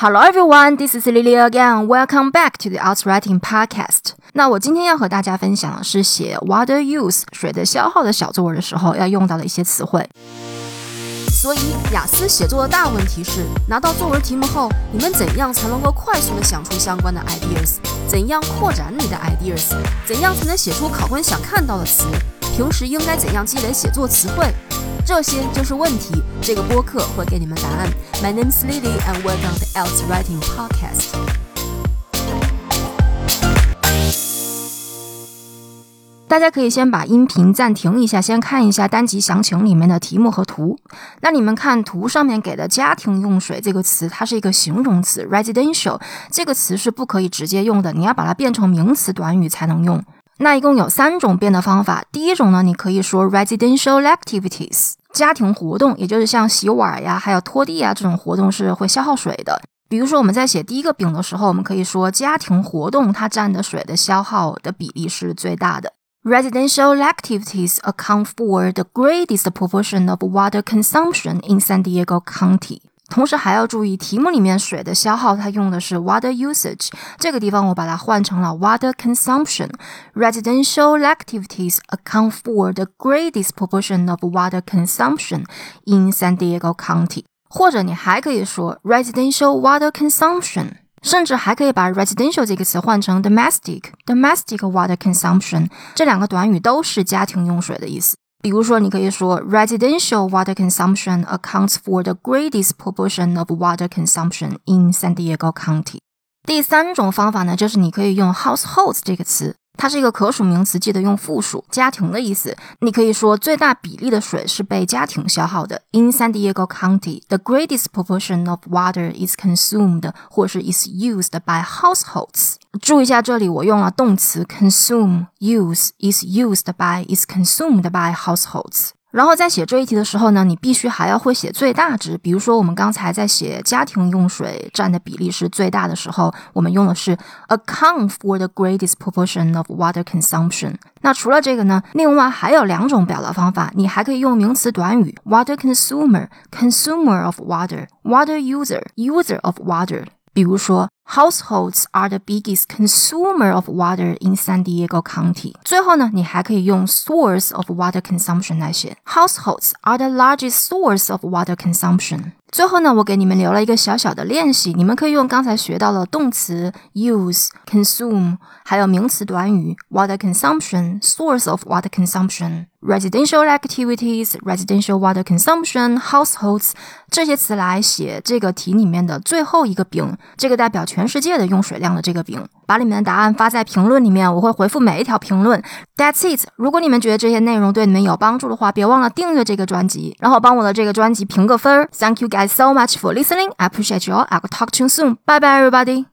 Hello everyone, this is Lily again. Welcome back to the Arts Writing Podcast. 那我今天要和大家分享的是写 water use 水的消耗的小作文的时候要用到的一些词汇。所以，雅思写作的大问题是，拿到作文题目后，你们怎样才能够快速的想出相关的 ideas？怎样扩展你的 ideas？怎样才能写出考官想看到的词？平时应该怎样积累写作词汇？这些就是问题。这个播客会给你们答案。My name is Lily, and welcome to the Else Writing Podcast. 大家可以先把音频暂停一下，先看一下单集详情里面的题目和图。那你们看图上面给的“家庭用水”这个词，它是一个形容词，residential 这个词是不可以直接用的，你要把它变成名词短语才能用。那一共有三种变的方法。第一种呢，你可以说 residential activities，家庭活动，也就是像洗碗呀，还有拖地啊这种活动是会消耗水的。比如说我们在写第一个丙的时候，我们可以说家庭活动它占的水的消耗的比例是最大的。Residential activities account for the greatest proportion of water consumption in San Diego County. 同时还要注意，题目里面水的消耗，它用的是 water usage，这个地方我把它换成了 water consumption。Residential activities account for the greatest proportion of water consumption in San Diego County。或者你还可以说 residential water consumption，甚至还可以把 residential 这个词换成 domestic，domestic water consumption，这两个短语都是家庭用水的意思。比如说，你可以说 residential water consumption accounts for the greatest proportion of water consumption in San Diego County。第三种方法呢，就是你可以用 households 这个词。它是一个可数名词，记得用复数，家庭的意思。你可以说最大比例的水是被家庭消耗的。In San Diego County, the greatest proportion of water is consumed 或是 is used by households。注意一下，这里我用了动词 consume, use, is used by, is consumed by households。然后在写这一题的时候呢，你必须还要会写最大值。比如说，我们刚才在写家庭用水占的比例是最大的时候，我们用的是 account for the greatest proportion of water consumption。那除了这个呢，另外还有两种表达方法，你还可以用名词短语 water consumer，consumer of water，water user，user of water。比如说 ，households are the biggest consumer of water in San Diego County。最后呢，你还可以用 source of water consumption 来写，households are the largest source of water consumption。最后呢，我给你们留了一个小小的练习，你们可以用刚才学到的动词 use、consume，还有名词短语 water consumption、source of water consumption、residential activities、residential water consumption、households 这些词来写这个题里面的最后一个丙，这个代表全 全世界的用水量的这个饼。把里面的答案发在评论里面，我会回复每一条评论。That's it。如果你们觉得这些内容对你们有帮助的话，别忘了订阅这个专辑，然后帮我的这个专辑评个分。Thank you guys so much for listening. I appreciate you all. I'll talk to you soon. Bye bye, everybody.